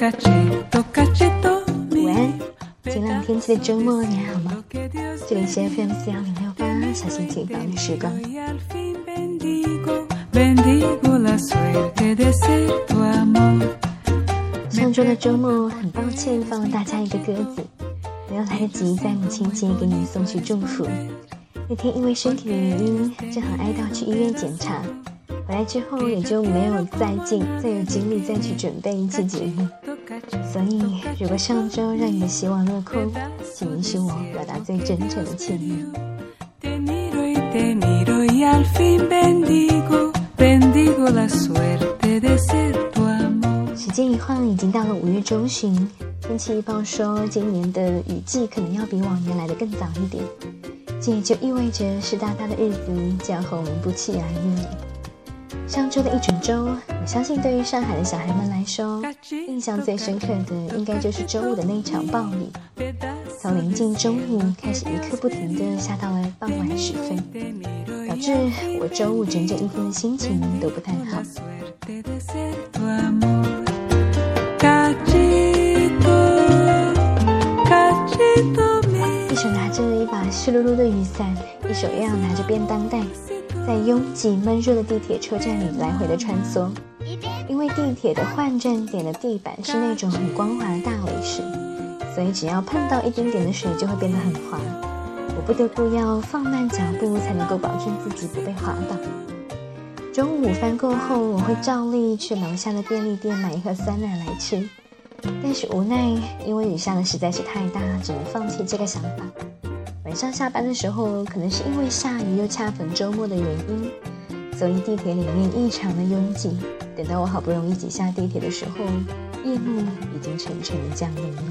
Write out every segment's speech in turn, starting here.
晚安，晴朗天气的周末你还好吗？这里是 FM 四幺零六八，小心情房的时光。上周的周末，很抱歉放了大家一个鸽子，没有来得及在母亲节给你们送去祝福。那天因为身体的原因，正好挨到去医院检查，回来之后也就没有再进，再有精力再去准备一期节目。所以，如果上周让你的希望落空，请允许我表达最真诚的歉意。时间一晃，已经到了五月中旬，天气预报说今年的雨季可能要比往年来的更早一点。这也就意味着湿哒哒的日子将和我们不期而遇。上周的一整周，我相信对于上海的小孩们来说，印象最深刻的应该就是周五的那一场暴雨，从临近中午开始一刻不停的下到了傍晚时分，导致我周五整整一天的心情都不太好。一手拿着一把湿漉漉的雨伞，一手又要拿着便当袋，在拥挤闷热的地铁车站里来回的穿梭。因为地铁的换站点的地板是那种很光滑的大理石，所以只要碰到一丁点的水就会变得很滑。我不得不要放慢脚步，才能够保证自己不被滑倒。中午午饭过后，我会照例去楼下的便利店买一盒酸奶来吃，但是无奈因为雨下的实在是太大，只能放弃这个想法。晚上下班的时候，可能是因为下雨又恰逢周末的原因，所以地铁里面异常的拥挤。等到我好不容易挤下地铁的时候，夜幕已经沉沉的降临了。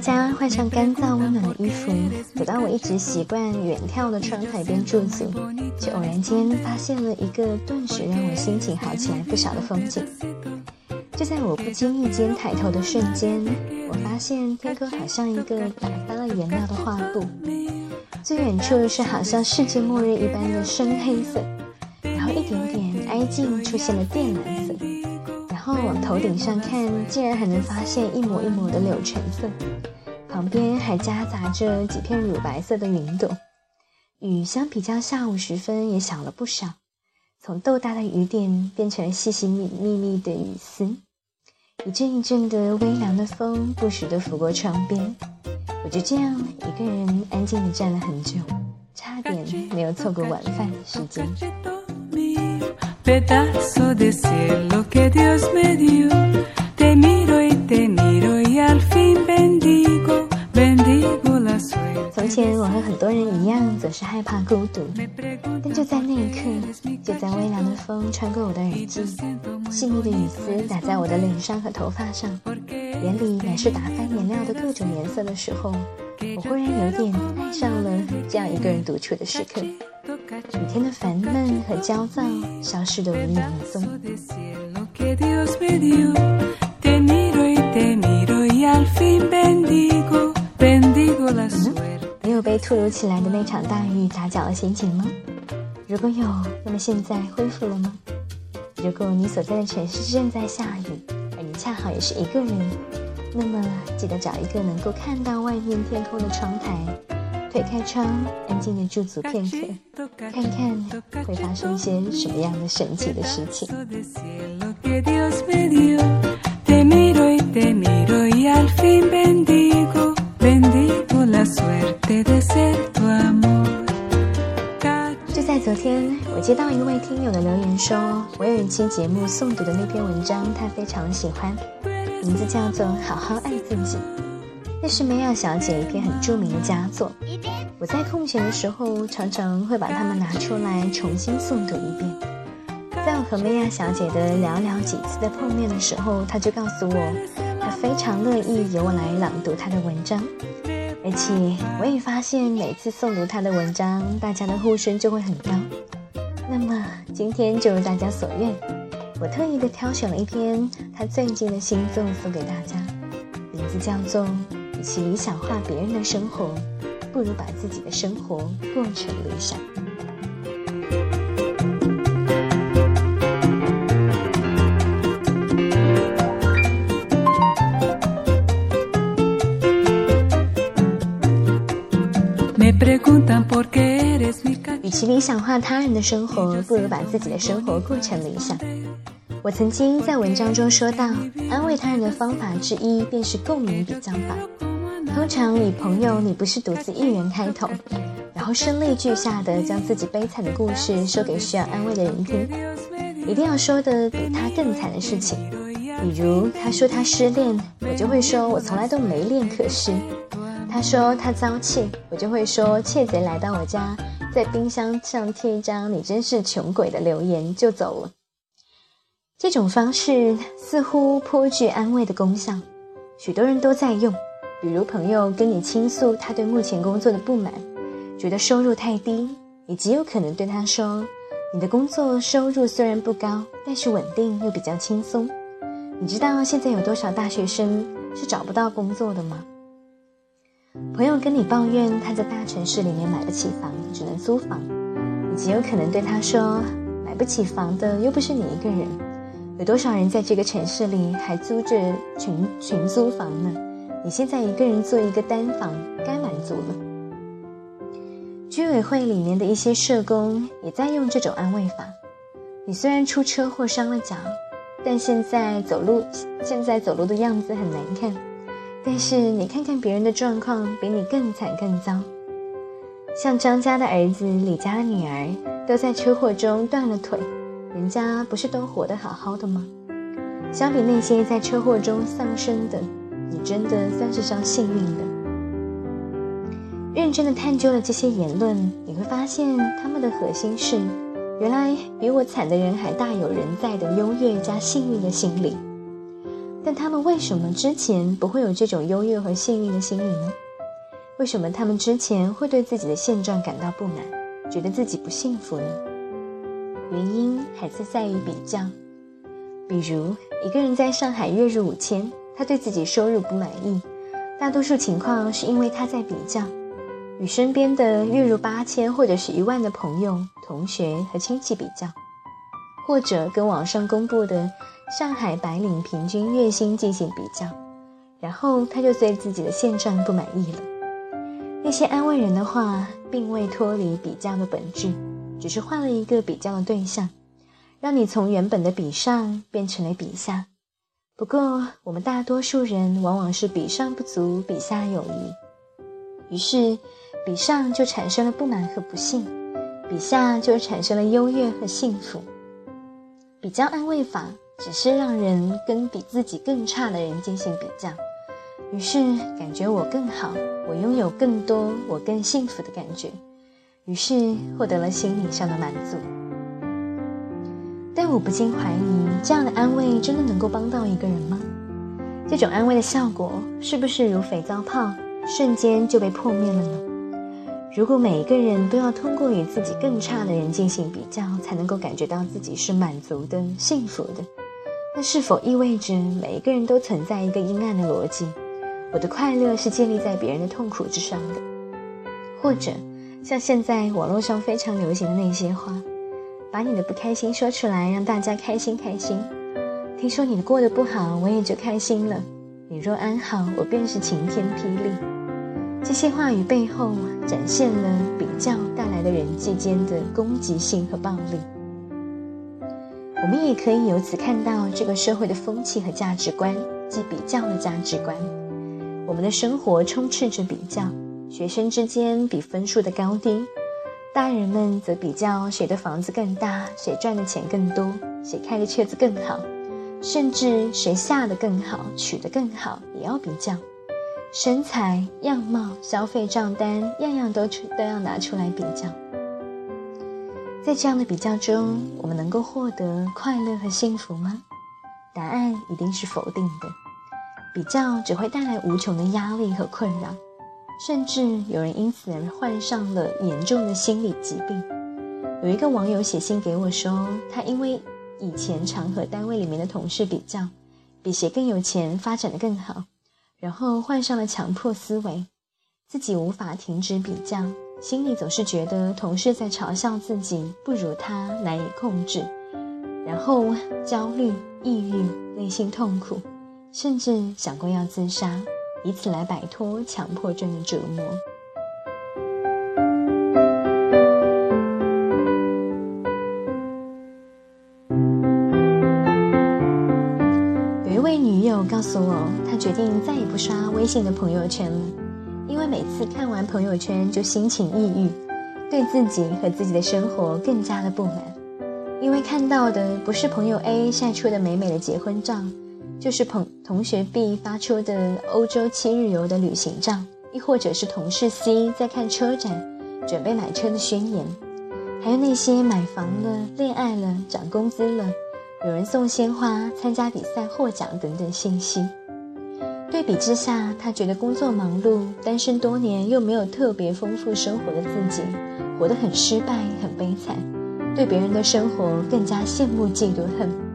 家，换上干燥温暖的衣服，走到我一直习惯远眺的窗台边驻足。却偶然间发现了一个顿时让我心情好起来不少的风景。就在我不经意间抬头的瞬间，我发现天空好像一个打翻了颜料的画布，最远处是好像世界末日一般的深黑色，然后一点点挨近出现了靛蓝色，往头顶上看，竟然还能发现一抹一抹的柳橙色，旁边还夹杂着几片乳白色的云朵。雨相比较下午时分也小了不少，从豆大的雨点变成了细细密密密的雨丝。一阵一阵的微凉的风不时地拂过窗边，我就这样一个人安静地站了很久，差点没有错过晚饭时间。从前我和很多人一样，总是害怕孤独，但就在那一刻，就在微凉的风穿过我的耳际，细腻的雨丝打在我的脸上和头发上，眼里满是打翻颜料的各种颜色的时候，我忽然有点爱上了这样一个人独处的时刻。雨天的烦闷和焦躁消失得无影无踪。你有被突如其来的那场大雨打搅了心情吗？如果有，那么现在恢复了吗？如果你所在的城市正在下雨，而你恰好也是一个人，那么记得找一个能够看到外面天空的窗台，推开窗，安静的驻足片刻，看看会发生一些什么样的神奇的事情。就在昨天，我接到一位听友的留言，说我有一期节目诵读的那篇文章，他非常喜欢，名字叫做《好好爱自己》，那是梅亚小姐一篇很著名的佳作。我在空闲的时候，常常会把它们拿出来重新诵读一遍。在我和梅亚小姐的寥寥几次的碰面的时候，她就告诉我。她非常乐意由我来朗读她的文章，而且我也发现每次诵读她的文章，大家的呼声就会很高。那么今天就如大家所愿，我特意的挑选了一篇她最近的新作送给大家，名字叫做《与其理想化别人的生活，不如把自己的生活过成理想。与其理想化他人的生活，不如把自己的生活过成理想。我曾经在文章中说到，安慰他人的方法之一便是共鸣比较法。通常以朋友你不是独自一人开头，然后声泪俱下的将自己悲惨的故事说给需要安慰的人听，一定要说的比他更惨的事情。比如他说他失恋，我就会说我从来都没恋可失。他说他遭窃，我就会说窃贼来到我家，在冰箱上贴一张“你真是穷鬼”的留言就走了。这种方式似乎颇具安慰的功效，许多人都在用。比如朋友跟你倾诉他对目前工作的不满，觉得收入太低，你极有可能对他说：“你的工作收入虽然不高，但是稳定又比较轻松。你知道现在有多少大学生是找不到工作的吗？”朋友跟你抱怨他在大城市里面买不起房，只能租房，你极有可能对他说：“买不起房的又不是你一个人，有多少人在这个城市里还租着群群租房呢？你现在一个人做一个单房，该满足了。”居委会里面的一些社工也在用这种安慰法：你虽然出车祸伤了脚，但现在走路现在走路的样子很难看。但是你看看别人的状况，比你更惨更糟。像张家的儿子、李家的女儿，都在车祸中断了腿，人家不是都活得好好的吗？相比那些在车祸中丧生的，你真的算是上幸运的。认真的探究了这些言论，你会发现他们的核心是：原来比我惨的人还大有人在的优越加幸运的心理。但他们为什么之前不会有这种优越和幸运的心理呢？为什么他们之前会对自己的现状感到不满，觉得自己不幸福呢？原因还是在于比较。比如一个人在上海月入五千，他对自己收入不满意，大多数情况是因为他在比较，与身边的月入八千或者是一万的朋友、同学和亲戚比较，或者跟网上公布的。上海白领平均月薪进行比较，然后他就对自己的现状不满意了。那些安慰人的话，并未脱离比较的本质，只是换了一个比较的对象，让你从原本的比上变成了比下。不过，我们大多数人往往是比上不足，比下有余，于是比上就产生了不满和不幸，比下就产生了优越和幸福。比较安慰法。只是让人跟比自己更差的人进行比较，于是感觉我更好，我拥有更多，我更幸福的感觉，于是获得了心理上的满足。但我不禁怀疑，这样的安慰真的能够帮到一个人吗？这种安慰的效果是不是如肥皂泡，瞬间就被破灭了呢？如果每一个人都要通过与自己更差的人进行比较，才能够感觉到自己是满足的、幸福的？那是否意味着每一个人都存在一个阴暗的逻辑？我的快乐是建立在别人的痛苦之上的，或者像现在网络上非常流行的那些话，把你的不开心说出来，让大家开心开心。听说你过得不好，我也就开心了。你若安好，我便是晴天霹雳。这些话语背后展现了比较带来的人际间的攻击性和暴力。我们也可以由此看到这个社会的风气和价值观，即比较的价值观。我们的生活充斥着比较，学生之间比分数的高低，大人们则比较谁的房子更大，谁赚的钱更多，谁开的车子更好，甚至谁下的更好，娶的更好，也要比较。身材、样貌、消费账单，样样都出都要拿出来比较。在这样的比较中，我们能够获得快乐和幸福吗？答案一定是否定的。比较只会带来无穷的压力和困扰，甚至有人因此而患上了严重的心理疾病。有一个网友写信给我说，他因为以前常和单位里面的同事比较，比谁更有钱、发展的更好，然后患上了强迫思维，自己无法停止比较，心里总是觉得同事在嘲笑自己不如他，难以控制，然后焦虑、抑郁、内心痛苦，甚至想过要自杀，以此来摆脱强迫症的折磨。有一位女友告诉我，她决定再也不刷微信的朋友圈了。因为每次看完朋友圈就心情抑郁，对自己和自己的生活更加的不满。因为看到的不是朋友 A 晒出的美美的结婚照，就是朋同学 B 发出的欧洲七日游的旅行照，亦或者是同事 C 在看车展准备买车的宣言，还有那些买房了、恋爱了、涨工资了、有人送鲜花、参加比赛获奖等等信息。对比之下，他觉得工作忙碌、单身多年又没有特别丰富生活的自己，活得很失败、很悲惨，对别人的生活更加羡慕、嫉妒、恨。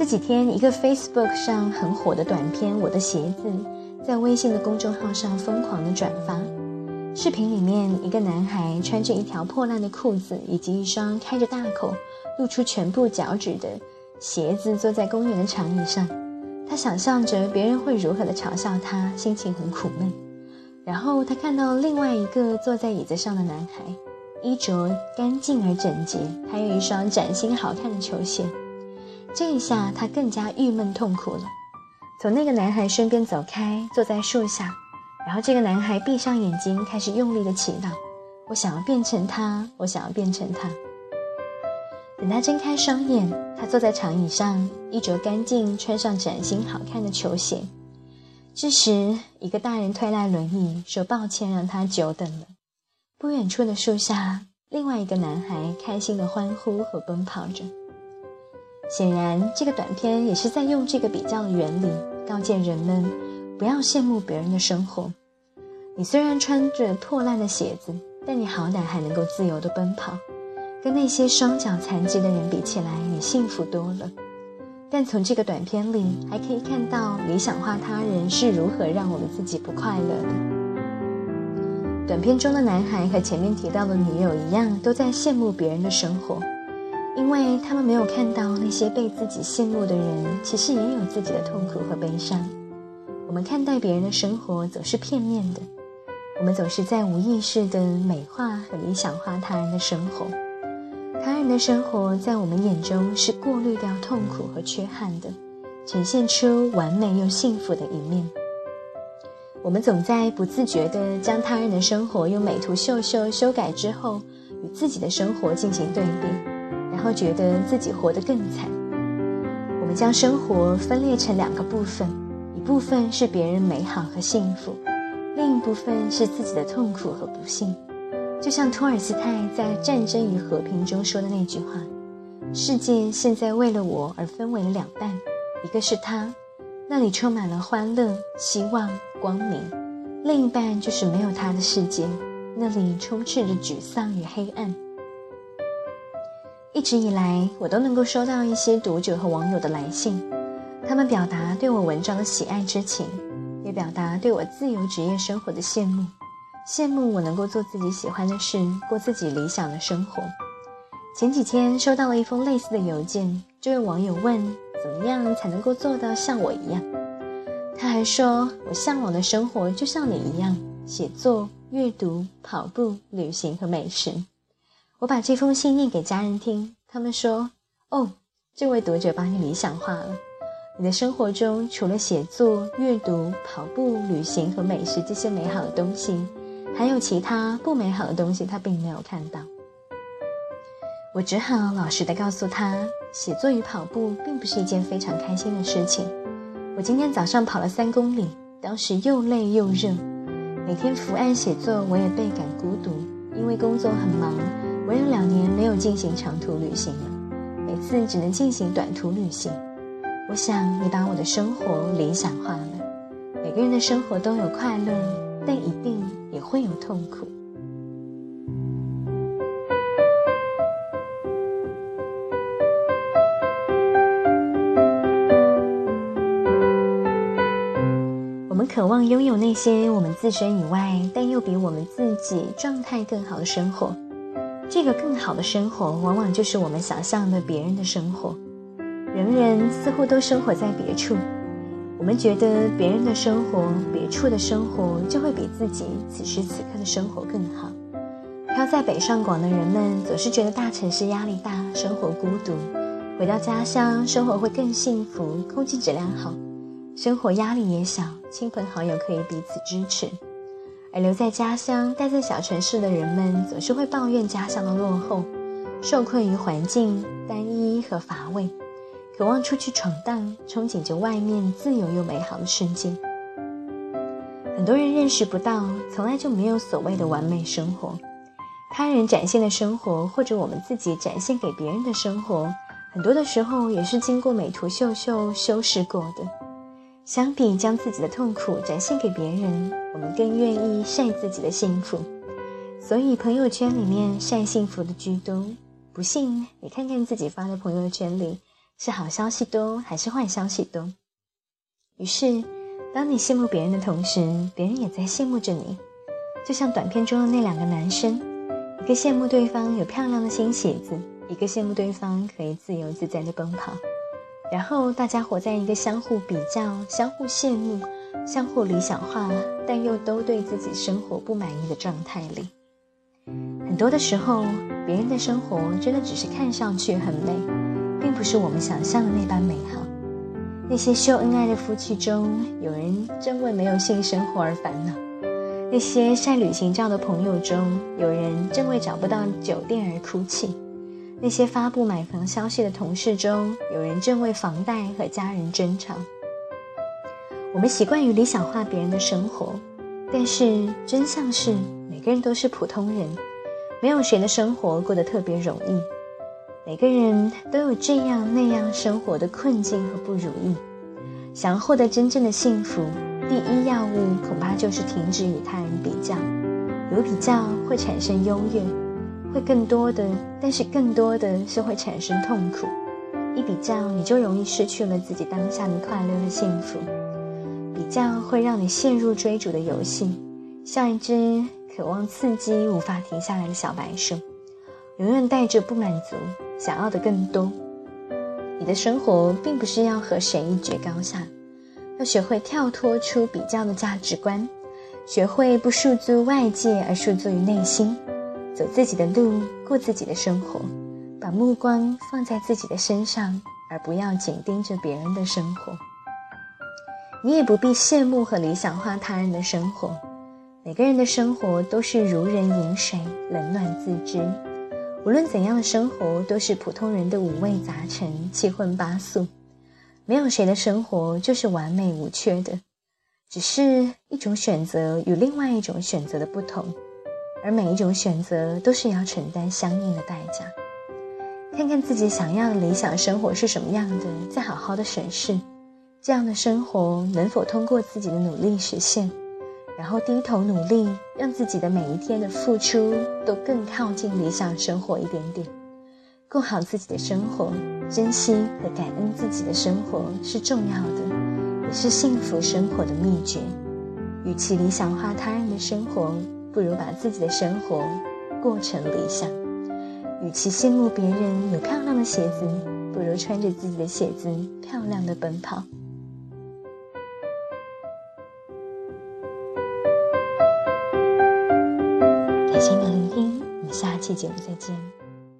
这几天，一个 Facebook 上很火的短片《我的鞋子》在微信的公众号上疯狂的转发。视频里面，一个男孩穿着一条破烂的裤子以及一双开着大口、露出全部脚趾的鞋子，坐在公园的长椅上。他想象着别人会如何的嘲笑他，心情很苦闷。然后他看到另外一个坐在椅子上的男孩，衣着干净而整洁，还有一双崭新好看的球鞋。这一下他更加郁闷痛苦了。从那个男孩身边走开，坐在树下。然后这个男孩闭上眼睛，开始用力的祈祷：“我想要变成他，我想要变成他。”等他睁开双眼，他坐在长椅上，衣着干净，穿上崭新好看的球鞋。这时，一个大人推来轮椅，说：“抱歉，让他久等了。”不远处的树下，另外一个男孩开心的欢呼和奔跑着。显然，这个短片也是在用这个比较的原理，告诫人们不要羡慕别人的生活。你虽然穿着破烂的鞋子，但你好歹还能够自由的奔跑。跟那些双脚残疾的人比起来，你幸福多了。但从这个短片里，还可以看到理想化他人是如何让我们自己不快乐的。短片中的男孩和前面提到的女友一样，都在羡慕别人的生活，因为他们没有看到那些被自己羡慕的人，其实也有自己的痛苦和悲伤。我们看待别人的生活总是片面的，我们总是在无意识的美化和理想化他人的生活。他人的生活在我们眼中是过滤掉痛苦和缺憾的，呈现出完美又幸福的一面。我们总在不自觉地将他人的生活用美图秀秀修改之后，与自己的生活进行对比，后觉得自己活得更惨。我们将生活分裂成两个部分，一部分是别人美好和幸福，另一部分是自己的痛苦和不幸。就像托尔斯泰在《战争与和平》中说的那句话：“世界现在为了我而分为了两半，一个是他，那里充满了欢乐、希望、光明；另一半就是没有他的世界，那里充斥着沮丧与黑暗。”一直以来，我都能够收到一些读者和网友的来信，他们表达对我文章的喜爱之情，也表达对我自由职业生活的羡慕。羡慕我能够做自己喜欢的事，过自己理想的生活。前几天收到了一封类似的邮件，这位网友问：怎么样才能够做到像我一样？他还说：我向往的生活就像你一样，写作、阅读、跑步、旅行和美食。我把这封信念给家人听，他们说：哦，这位读者把你理想化了。你的生活中除了写作、阅读、跑步、旅行和美食这些美好的东西。还有其他不美好的东西，他并没有看到。我只好老实的告诉他，写作与跑步并不是一件非常开心的事情。我今天早上跑了三公里，当时又累又热。每天伏案写作，我也倍感孤独，因为工作很忙。我有两年没有进行长途旅行了，每次只能进行短途旅行。我想你把我的生活理想化了。每个人的生活都有快乐，但一定。也会有痛苦。我们渴望拥有那些我们自身以外，但又比我们自己状态更好的生活。这个更好的生活，往往就是我们想象的别人的生活。人人似乎都生活在别处，我们觉得别人的生活、别处的生活就会比自己此时此刻的生活更好。飘在北上广的人们总是觉得大城市压力大，生活孤独；回到家乡，生活会更幸福，空气质量好，生活压力也小。亲朋好友可以彼此支持，而留在家乡、待在小城市的人们，总是会抱怨家乡的落后，受困于环境单一和乏味，渴望出去闯荡，憧憬着外面自由又美好的世界。很多人认识不到，从来就没有所谓的完美生活，他人展现的生活，或者我们自己展现给别人的生活，很多的时候也是经过美图秀秀修饰过的。相比将自己的痛苦展现给别人，我们更愿意晒自己的幸福。所以朋友圈里面晒幸福的居多。不信你看看自己发的朋友圈里，是好消息多还是坏消息多？于是，当你羡慕别人的同时，别人也在羡慕着你。就像短片中的那两个男生，一个羡慕对方有漂亮的新鞋子，一个羡慕对方可以自由自在的奔跑。然后大家活在一个相互比较、相互羡慕、相互理想化，但又都对自己生活不满意的状态里。很多的时候，别人的生活真的只是看上去很美，并不是我们想象的那般美好。那些秀恩爱的夫妻中，有人正为没有性生活而烦恼；那些晒旅行照的朋友中，有人正为找不到酒店而哭泣。那些发布买房消息的同事中，有人正为房贷和家人争吵。我们习惯于理想化别人的生活，但是真相是，每个人都是普通人，没有谁的生活过得特别容易。每个人都有这样那样生活的困境和不如意。想要获得真正的幸福，第一要务恐怕就是停止与他人比较，有比较会产生优越。会更多的，但是更多的是会产生痛苦。一比较，你就容易失去了自己当下的快乐和幸福。比较会让你陷入追逐的游戏，像一只渴望刺激、无法停下来的小白鼠，永远带着不满足，想要的更多。你的生活并不是要和谁一决高下，要学会跳脱出比较的价值观，学会不束缚外界而束缚于内心。走自己的路，过自己的生活，把目光放在自己的身上，而不要紧盯着别人的生活。你也不必羡慕和理想化他人的生活。每个人的生活都是如人饮水，冷暖自知。无论怎样的生活，都是普通人的五味杂陈，七荤八素。没有谁的生活就是完美无缺的，只是一种选择与另外一种选择的不同。而每一种选择都是要承担相应的代价。看看自己想要的理想生活是什么样的，再好好的审视，这样的生活能否通过自己的努力实现，然后低头努力，让自己的每一天的付出都更靠近理想生活一点点，过好自己的生活，珍惜和感恩自己的生活是重要的，也是幸福生活的秘诀。与其理想化他人的生活。不如把自己的生活过成理想。与其羡慕别人有漂亮的鞋子，不如穿着自己的鞋子漂亮的奔跑。感谢您的聆听，我们下期节目再见。